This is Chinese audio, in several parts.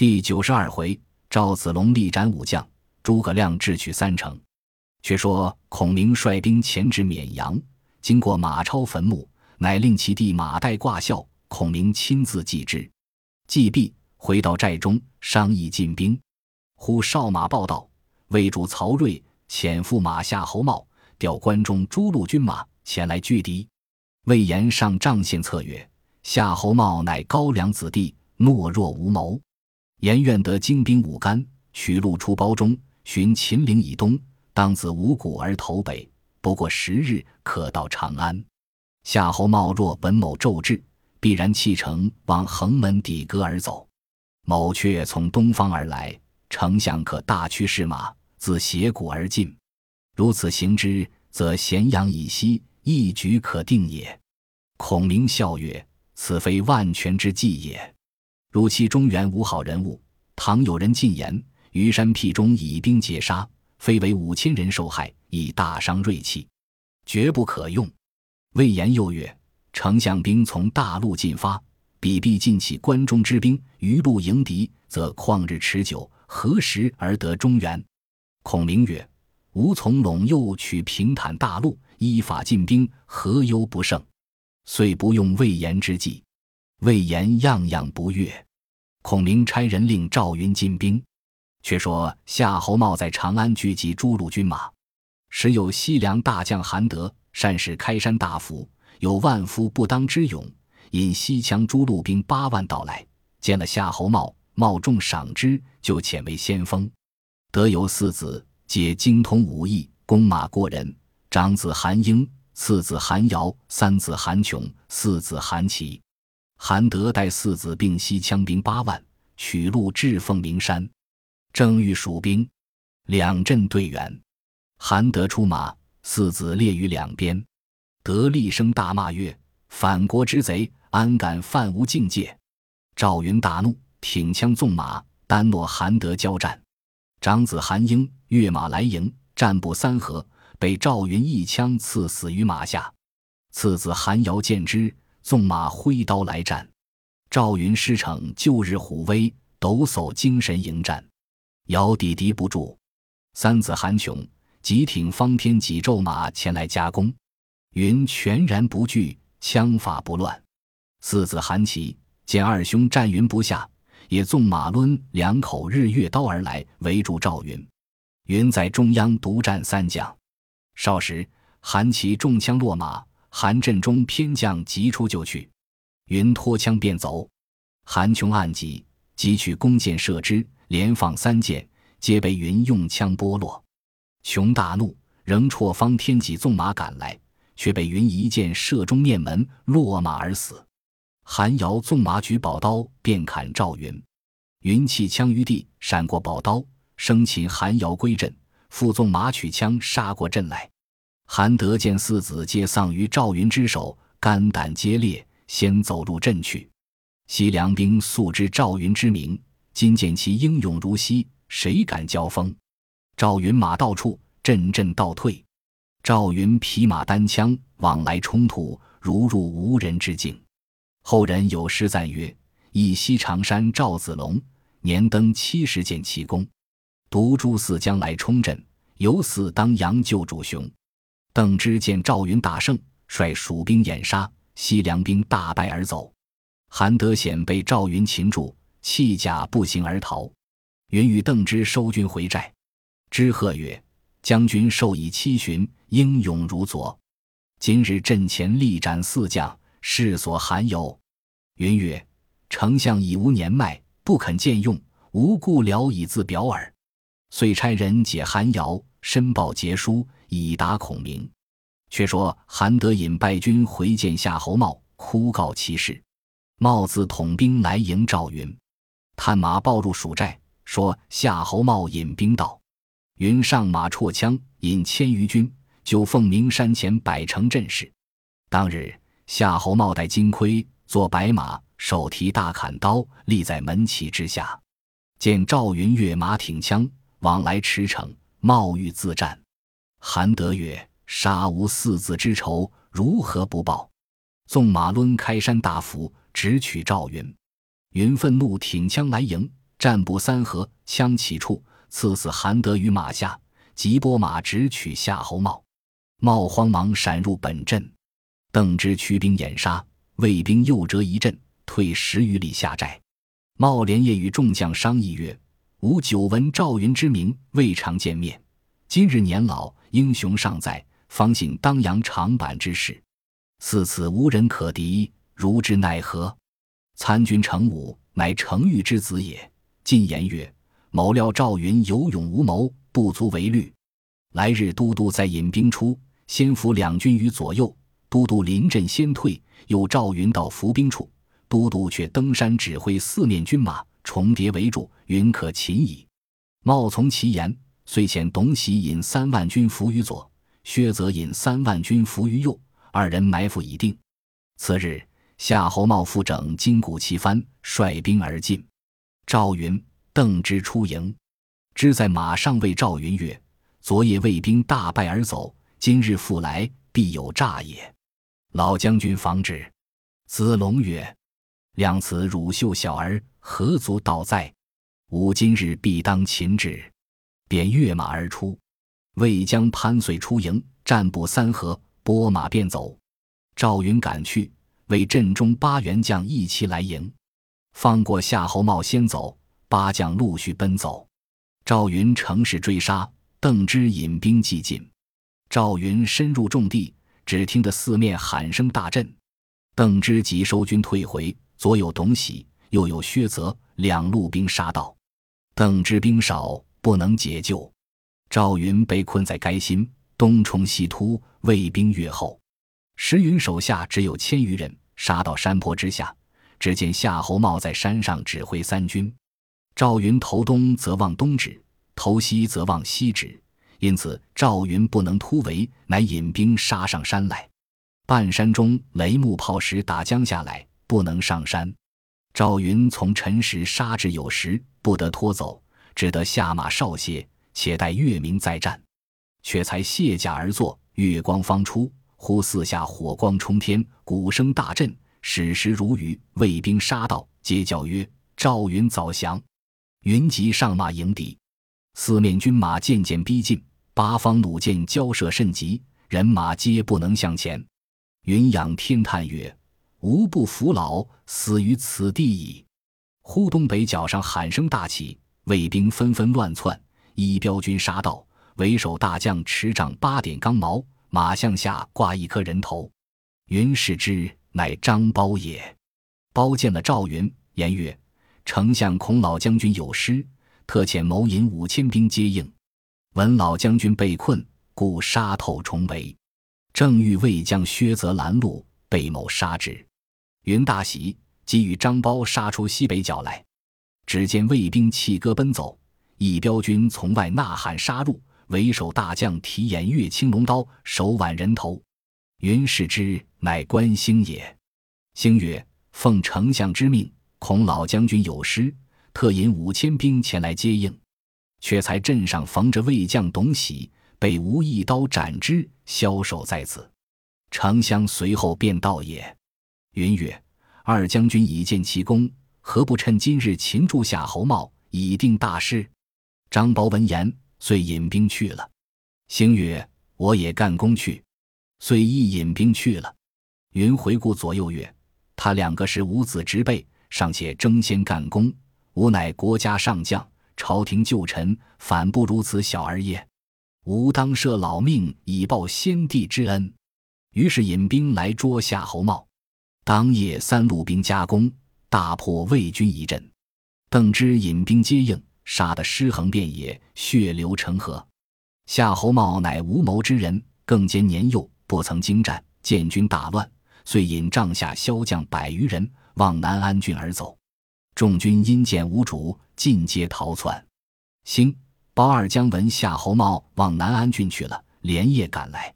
第九十二回，赵子龙力斩武将，诸葛亮智取三城。却说孔明率兵前至绵阳，经过马超坟墓，乃令其弟马岱挂孝，孔明亲自祭之。祭毕，回到寨中，商议进兵。忽哨马报道，魏主曹睿遣驸马夏侯茂调关中诸路军马前来拒敌。魏延上帐献策曰：“夏侯茂乃高粱子弟，懦弱无谋。颜愿得精兵五干，取路出包中，寻秦岭以东，当自五谷而投北，不过十日，可到长安。夏侯茂若闻某骤至，必然弃城往横门抵戈而走。某却从东方而来，丞相可大驱士马自斜谷而进。如此行之，则咸阳以西。”一举可定也。孔明笑曰：“此非万全之计也。如其中原无好人物，倘有人进言，虞山僻中以兵截杀，非为五千人受害，以大伤锐气，绝不可用。”魏延又曰：“丞相兵从大路进发，彼必尽起关中之兵，余路迎敌，则旷日持久，何时而得中原？”孔明曰：“吾从陇右取平坦大路。”依法进兵，何忧不胜？遂不用魏延之计。魏延样样不悦。孔明差人令赵云进兵。却说夏侯茂在长安聚集诸路军马，时有西凉大将韩德，善使开山大斧，有万夫不当之勇，引西羌诸路兵八万到来，见了夏侯茂，茂重赏之，就遣为先锋。德有四子，皆精通武艺，弓马过人。长子韩英，次子韩瑶，三子韩琼，四子韩琦。韩德带四子并西羌兵八万，取路至凤鸣山，正遇蜀兵，两阵对员。韩德出马，四子列于两边。德厉声大骂曰：“反国之贼，安敢犯吾境界！”赵云大怒，挺枪纵马，单落韩德交战。长子韩英跃马来迎，战不三合。被赵云一枪刺死于马下，次子韩瑶见之，纵马挥刀来战。赵云师承旧日虎威，抖擞精神迎战，瑶抵敌不住。三子韩琼急挺方天戟骤马前来夹攻，云全然不惧，枪法不乱。四子韩琦见二兄战云不下，也纵马抡两口日月刀而来，围住赵云。云在中央独战三将。少时，韩琦中枪落马，韩振中偏将急出就去，云脱枪便走。韩琼暗急，急取弓箭射之，连放三箭，皆被云用枪剥落。琼大怒，仍绰方天戟纵马赶来，却被云一箭射中面门，落马而死。韩瑶纵马举宝刀便砍赵云，云弃枪于地，闪过宝刀，生擒韩瑶归阵。复纵马取枪杀过阵来，韩德见四子皆丧于赵云之手，肝胆皆裂，先走入阵去。西凉兵素知赵云之名，今见其英勇如昔，谁敢交锋？赵云马到处，阵阵倒退。赵云匹马单枪往来冲突，如入无人之境。后人有诗赞曰：“一西长山赵子龙，年登七十见奇功。”独诸四将来冲阵，有死当阳救主雄。邓芝见赵云大胜，率蜀兵掩杀，西凉兵大败而走。韩德显被赵云擒住，弃甲步行而逃。云与邓芝收军回寨，之贺曰：“将军授以七旬，英勇如昨。今日阵前力斩四将，世所罕有。”云曰：“丞相已无年迈，不肯见用，无故聊以自表耳。”遂差人解韩瑶，申报捷书，以达孔明。却说韩德引败军回见夏侯茂，哭告其事。茂自统兵来迎赵云，探马报入蜀寨，说夏侯茂引兵到。云上马绰枪，引千余军，就凤鸣山前摆成阵势。当日夏侯茂戴金盔，坐白马，手提大砍刀，立在门旗之下。见赵云跃马挺枪。往来驰骋，冒欲自战。韩德曰：“杀无四子之仇，如何不报？”纵马抡开山大斧，直取赵云。云愤怒，挺枪来迎。战不三合，枪起处，刺死韩德于马下，即拨马直取夏侯茂。茂慌忙闪入本阵，邓芝驱兵掩杀，魏兵又折一阵，退十余里下寨。茂连夜与众将商议曰：“吾久闻赵云之名，未尝见面。今日年老，英雄尚在，方信当阳长坂之势。似此无人可敌，如之奈何？”参军程武乃程昱之子也。进言曰：“某料赵云有勇无谋，不足为虑。来日都督在引兵出。”先伏两军于左右，都督临阵先退，又赵云到伏兵处，都督却登山指挥四面军马重叠围住，云可擒矣。茂从其言，遂遣董喜引三万军伏于左，薛泽引三万军伏于右，二人埋伏已定。次日，夏侯茂复整金鼓齐幡，率兵而进。赵云、邓芝出营，芝在马上谓赵云曰：“昨夜魏兵大败而走。”今日复来，必有诈也。老将军防之。子龙曰：“量此乳臭小儿，何足道哉？吾今日必当擒之。”便跃马而出。魏将潘遂出营，战不三合，拨马便走。赵云赶去，为阵中八员将一齐来迎，放过夏侯茂先走，八将陆续奔走。赵云乘势追杀，邓芝引兵继进。赵云深入重地，只听得四面喊声大震。邓芝急收军退回，左有董喜，右有薛泽，两路兵杀到。邓芝兵少，不能解救。赵云被困在该心，东冲西突，魏兵越后。石云手下只有千余人，杀到山坡之下，只见夏侯茂在山上指挥三军。赵云头东则望东指，头西则望西指。因此，赵云不能突围，乃引兵杀上山来。半山中雷木炮石打将下来，不能上山。赵云从辰时杀至酉时，不得拖走，只得下马稍歇，且待月明再战。却才卸甲而坐，月光方出，忽四下火光冲天，鼓声大震，矢石如雨。魏兵杀到，皆叫曰：“赵云早降！”云即上马迎敌，四面军马渐渐逼近。八方弩箭交射甚急，人马皆不能向前。云仰天叹曰：“吾不服老，死于此地矣。”忽东北角上喊声大起，卫兵纷纷乱窜。一彪军杀到，为首大将持掌八点钢矛，马项下挂一颗人头。云视之，乃张苞也。苞见了赵云，言曰：“丞相恐老将军有失，特遣谋引五千兵接应。”闻老将军被困，故杀透重围。正欲魏将薛泽拦路，被谋杀之。云大喜，即与张苞杀出西北角来。只见卫兵弃戈奔走，一彪军从外呐喊杀入。为首大将提偃月青龙刀，手挽人头。云视之，乃关兴也。兴曰：“奉丞相之命，恐老将军有失，特引五千兵前来接应。”却才镇上逢着魏将董喜，被吴一刀斩之，枭首在此。丞相随后便到也。云曰：“二将军已见其功，何不趁今日擒住夏侯茂，以定大事？”张苞闻言，遂引兵去了。星曰：“我也干功去。”遂亦引兵去了。云回顾左右曰：“他两个是五子之辈，尚且争先干功，吾乃国家上将。”朝廷旧臣反不如此小儿也，吾当舍老命以报先帝之恩。于是引兵来捉夏侯茂。当夜三路兵夹攻，大破魏军一阵。邓芝引兵接应，杀得尸横遍野，血流成河。夏侯茂乃无谋之人，更兼年幼，不曾经战，见军大乱，遂引帐下骁将百余人往南安郡而走。众军因见无主，尽皆逃窜。兴、包二将闻夏侯茂往南安郡去了，连夜赶来。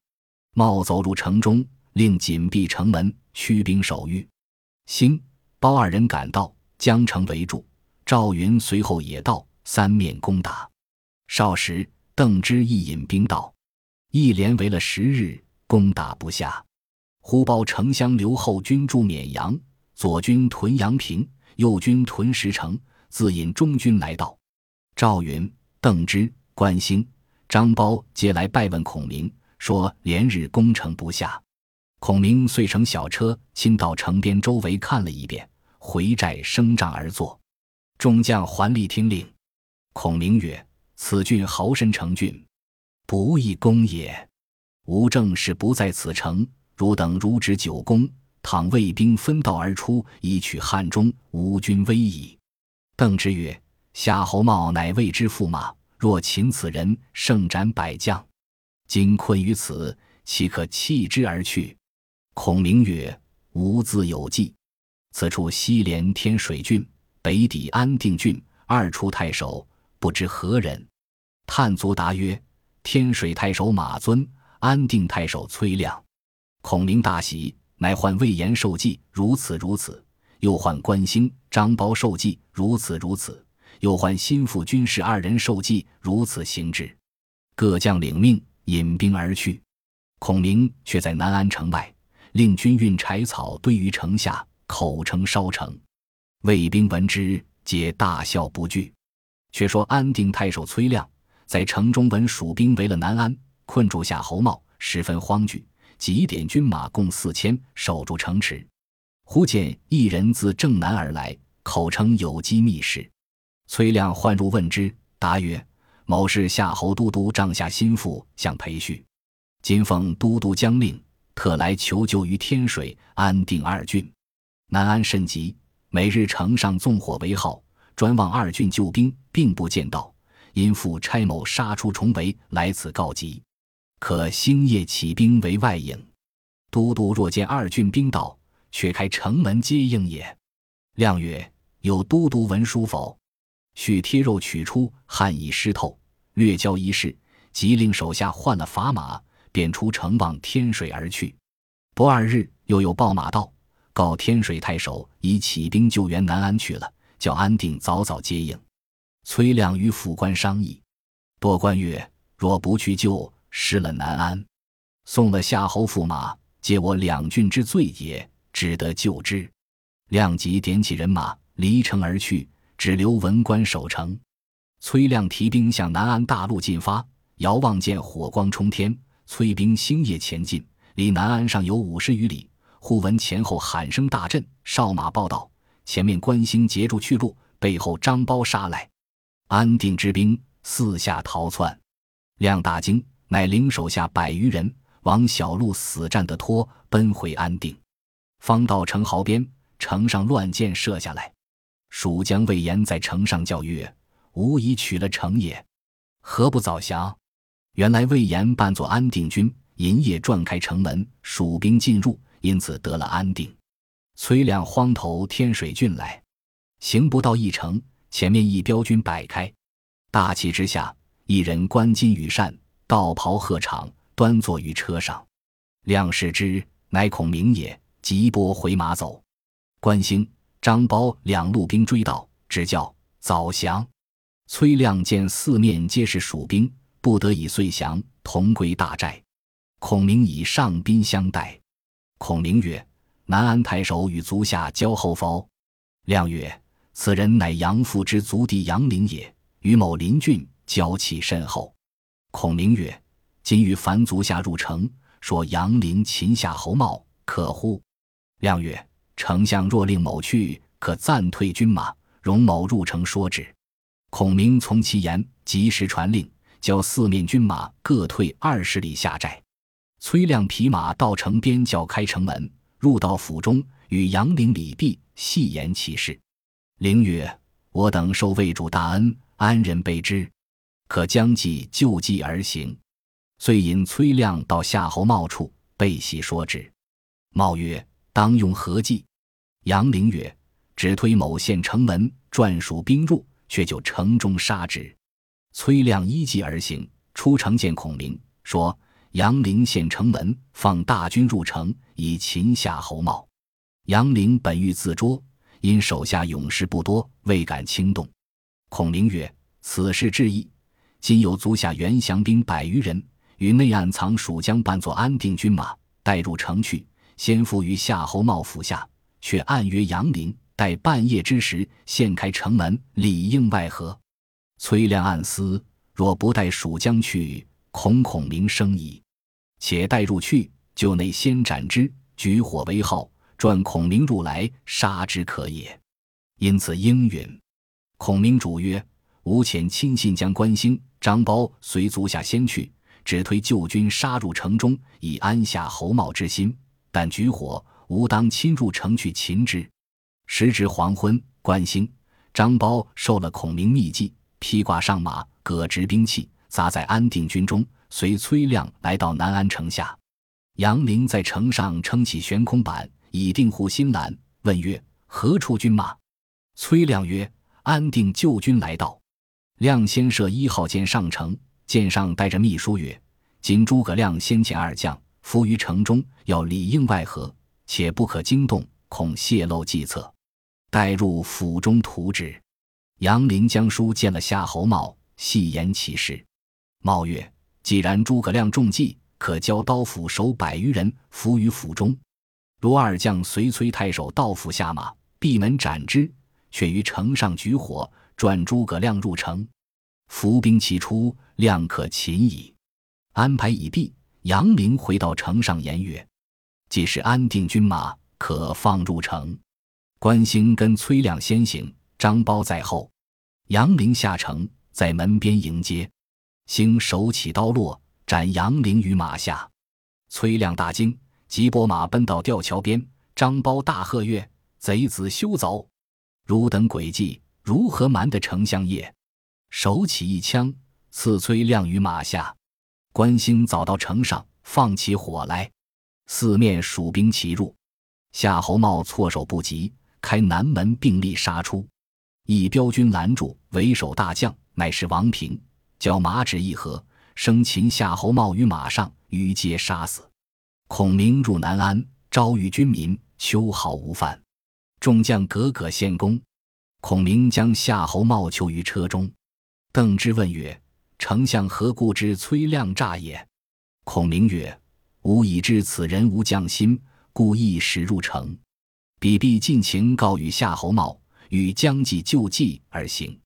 茂走入城中，令紧闭城门，驱兵守御。兴、包二人赶到，将城围住。赵云随后也到，三面攻打。少时，邓芝亦引兵到，一连围了十日，攻打不下。忽报丞相刘后军驻绵阳，左军屯阳平。右军屯石城，自引中军来到。赵云、邓芝、关兴、张苞皆来拜问孔明，说连日攻城不下。孔明遂乘小车亲到城边周围看了一遍，回寨升帐而坐。众将环力听令。孔明曰：“此郡豪绅成郡，不易攻也。吾正是不在此城，汝等如执久攻。”倘魏兵分道而出，以取汉中，吾军危矣。邓芝曰：“夏侯茂乃魏之驸马，若擒此人，胜斩百将。今困于此，岂可弃之而去？”孔明曰：“吾自有计。此处西连天水郡，北抵安定郡，二处太守不知何人。”探卒答曰：“天水太守马尊，安定太守崔亮。”孔明大喜。乃唤魏延受计，如此如此；又唤关兴、张苞受计，如此如此；又唤心腹军士二人受计，如此行之。各将领命，引兵而去。孔明却在南安城外，令军运柴草堆于城下，口称烧城。魏兵闻之，皆大笑不惧。却说安定太守崔亮在城中闻蜀兵围了南安，困住夏侯茂，十分慌惧。急点军马共四千，守住城池。忽见一人自正南而来，口称有机密事。崔亮唤入问之，答曰：“某是夏侯都督帐下心腹，想培训。今奉都督将令，特来求救于天水、安定二郡。南安甚急，每日城上纵火为号，专望二郡救兵，并不见到。因父差某杀出重围，来此告急。”可星夜起兵为外应，都督若见二郡兵到，却开城门接应也。亮曰：“有都督文书否？”续贴肉取出，汗已湿透，略交一试，即令手下换了砝码，便出城往天水而去。不二日，又有报马到，告天水太守已起兵救援南安去了，叫安定早早接应。崔亮与府官商议，多官曰：“若不去救。”失了南安，送了夏侯驸马，皆我两郡之罪也，只得救之。亮即点起人马，离城而去，只留文官守城。崔亮提兵向南安大路进发，遥望见火光冲天，催兵星夜前进，离南安上有五十余里。忽闻前后喊声大震，哨马报道：前面关兴截住去路，背后张苞杀来，安定之兵四下逃窜。亮大惊。乃领手下百余人往小路死战的拖奔回安定，方到城壕边，城上乱箭射下来。蜀将魏延在城上叫曰：“吾已取了城也，何不早降？”原来魏延扮作安定军，银夜撞开城门，蜀兵进入，因此得了安定。崔亮慌投天水郡来，行不到一城，前面一镖军摆开，大气之下，一人冠金羽扇。道袍鹤氅，端坐于车上。亮视之，乃孔明也。急拨回马走。关兴、张苞两路兵追到，只叫早降。崔亮见四面皆是蜀兵，不得已遂降，同归大寨。孔明以上宾相待。孔明曰：“南安太守与足下交厚否？”亮曰：“此人乃杨父之族弟杨凌也，与某邻郡，交气甚厚。”孔明曰：“今与樊足下入城，说杨凌擒夏侯茂，可乎？”亮曰：“丞相若令某去，可暂退军马，容某入城说之。”孔明从其言，及时传令，叫四面军马各退二十里下寨。崔亮匹马到城边，叫开城门，入到府中，与杨凌礼毕，细言其事。凌曰：“我等受魏主大恩，安人备之。”可将计就计而行，遂引崔亮到夏侯茂处，备细说之。茂曰：“当用何计？”杨凌曰：“只推某县城门，转属兵入，却就城中杀之。”崔亮依计而行，出城见孔明，说：“杨凌陷城门，放大军入城，以擒夏侯茂。杨凌本欲自捉，因手下勇士不多，未敢轻动。”孔明曰：“此事至义。”今有足下袁祥兵百余人，于内暗藏蜀将扮作安定军马，带入城去，先伏于夏侯茂府下，却暗约杨凌，待半夜之时，现开城门，里应外合。崔亮暗思：若不带蜀将去，恐孔明生疑。且待入去，就内先斩之，举火为号，转孔明入来，杀之可也。因此应允。孔明主曰：“吾遣亲信将关兴、张苞随足下先去，只推旧军杀入城中，以安下侯茂之心。但举火，吾当亲入城去擒之。”时值黄昏，关兴、张苞受了孔明密计，披挂上马，各执兵器，杂在安定军中，随崔亮来到南安城下。杨凌在城上撑起悬空板，以定护心栏，问曰：“何处军马？”崔亮曰：“安定旧军来到。”亮先设一号舰上城，舰上带着秘书曰：“今诸葛亮先遣二将伏于城中，要里应外合，且不可惊动，恐泄露计策。待入府中图之。”杨凌将书见了夏侯茂，细言其事。茂曰：“既然诸葛亮中计，可交刀斧手百余人伏于府中。卢二将随崔太守到府下马，闭门斩之。”却于城上举火，转诸葛亮入城，伏兵齐出，亮可擒矣。安排已毕，杨凌回到城上言曰：“既是安定军马，可放入城。”关兴跟崔亮先行，张苞在后。杨凌下城，在门边迎接。兴手起刀落，斩杨凌于马下。崔亮大惊，急拨马奔到吊桥边。张苞大喝曰：“贼子休走！”汝等诡计，如何瞒得丞相也？手起一枪，刺崔亮于马下。关兴早到城上，放起火来，四面蜀兵齐入。夏侯茂措手不及，开南门并力杀出。一彪军拦住，为首大将乃是王平，叫马指一合，生擒夏侯茂于马上，于皆杀死。孔明入南安，招谕军民，秋毫无犯。众将个个献功，孔明将夏侯茂囚于车中。邓芝问曰：“丞相何故知崔亮诈也？”孔明曰：“吾已知此人无将心，故意使入城，彼必尽情告与夏侯茂，与将计就计而行。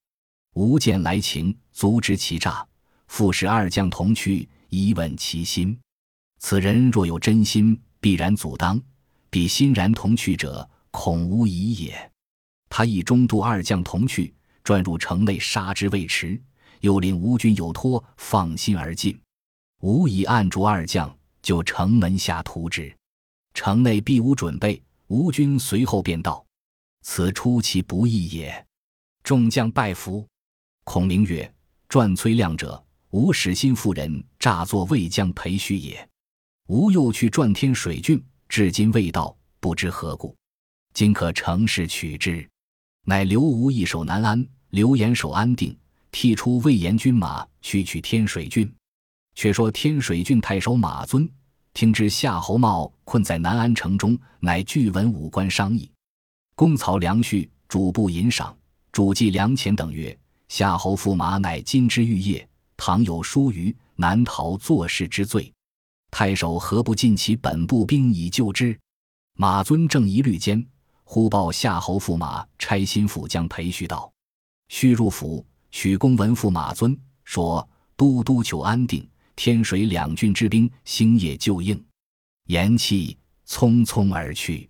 吾见来情，足知其诈，复使二将同去，以稳其心。此人若有真心，必然阻当；彼欣然同去者。”恐无疑也。他亦中度二将同去，转入城内杀之未迟。又令吴军有托，放心而进。吾已按住二将，就城门下图之。城内必无准备，吴军随后便到。此出其不意也。众将拜服。孔明曰：“传崔亮者，吾使心妇人诈作魏将裴须也。吾又去转天水郡，至今未到，不知何故。”今可乘势取之，乃刘吴易守南安，刘延守安定，替出魏延军马去取天水郡。却说天水郡太守马尊听知夏侯茂困在南安城中，乃具文武官商议，公曹梁旭主簿银赏，主计粮钱等曰：“夏侯驸马乃金枝玉叶，倘有疏虞，难逃做事之罪。太守何不尽其本部兵以救之？”马尊正疑虑间。忽报夏侯驸马差心腹将裴旭道：“须入府许公闻驸马尊，说都督求安定、天水两郡之兵星夜救应。”言讫，匆匆而去。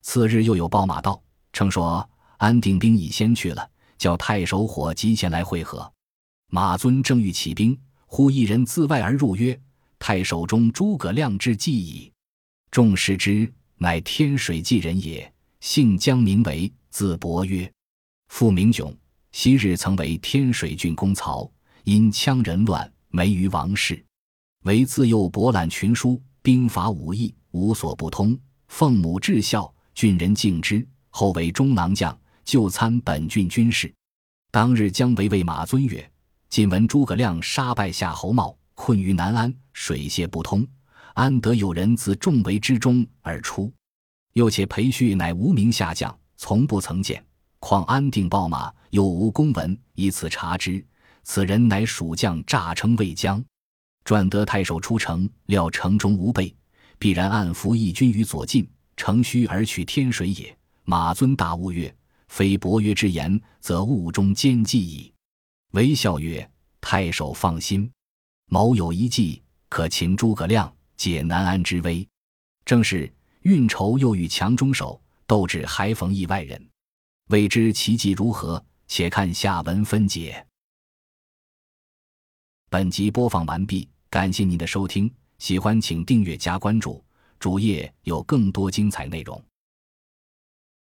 次日又有报马到，称说安定兵已先去了，叫太守伙急前来会合。马尊正欲起兵，忽一人自外而入，曰：“太守中诸葛亮之计矣。”众视之，乃天水记人也。姓姜，名为，字伯约，父名炯。昔日曾为天水郡公曹，因羌人乱，没于王室。为自幼博览群书，兵法武艺无所不通。奉母至孝，郡人敬之。后为中郎将，就参本郡军事。当日姜维谓马尊曰：“今闻诸葛亮杀败夏侯茂，困于南安，水泄不通，安得有人自众围之中而出？”又且裴旭乃无名下将，从不曾见，况安定报马，又无公文，以此查之。此人乃蜀将，诈称魏将，转得太守出城，料城中无备，必然暗伏义军于左近，乘虚而取天水也。马尊大悟曰：“非伯约之言，则误中奸计矣。”微笑曰：“太守放心，某有一计，可请诸葛亮解南安之危。”正是运筹又与强中手，斗智还逢意外人。未知其计如何？且看下文分解。本集播放完毕，感谢您的收听，喜欢请订阅加关注，主页有更多精彩内容。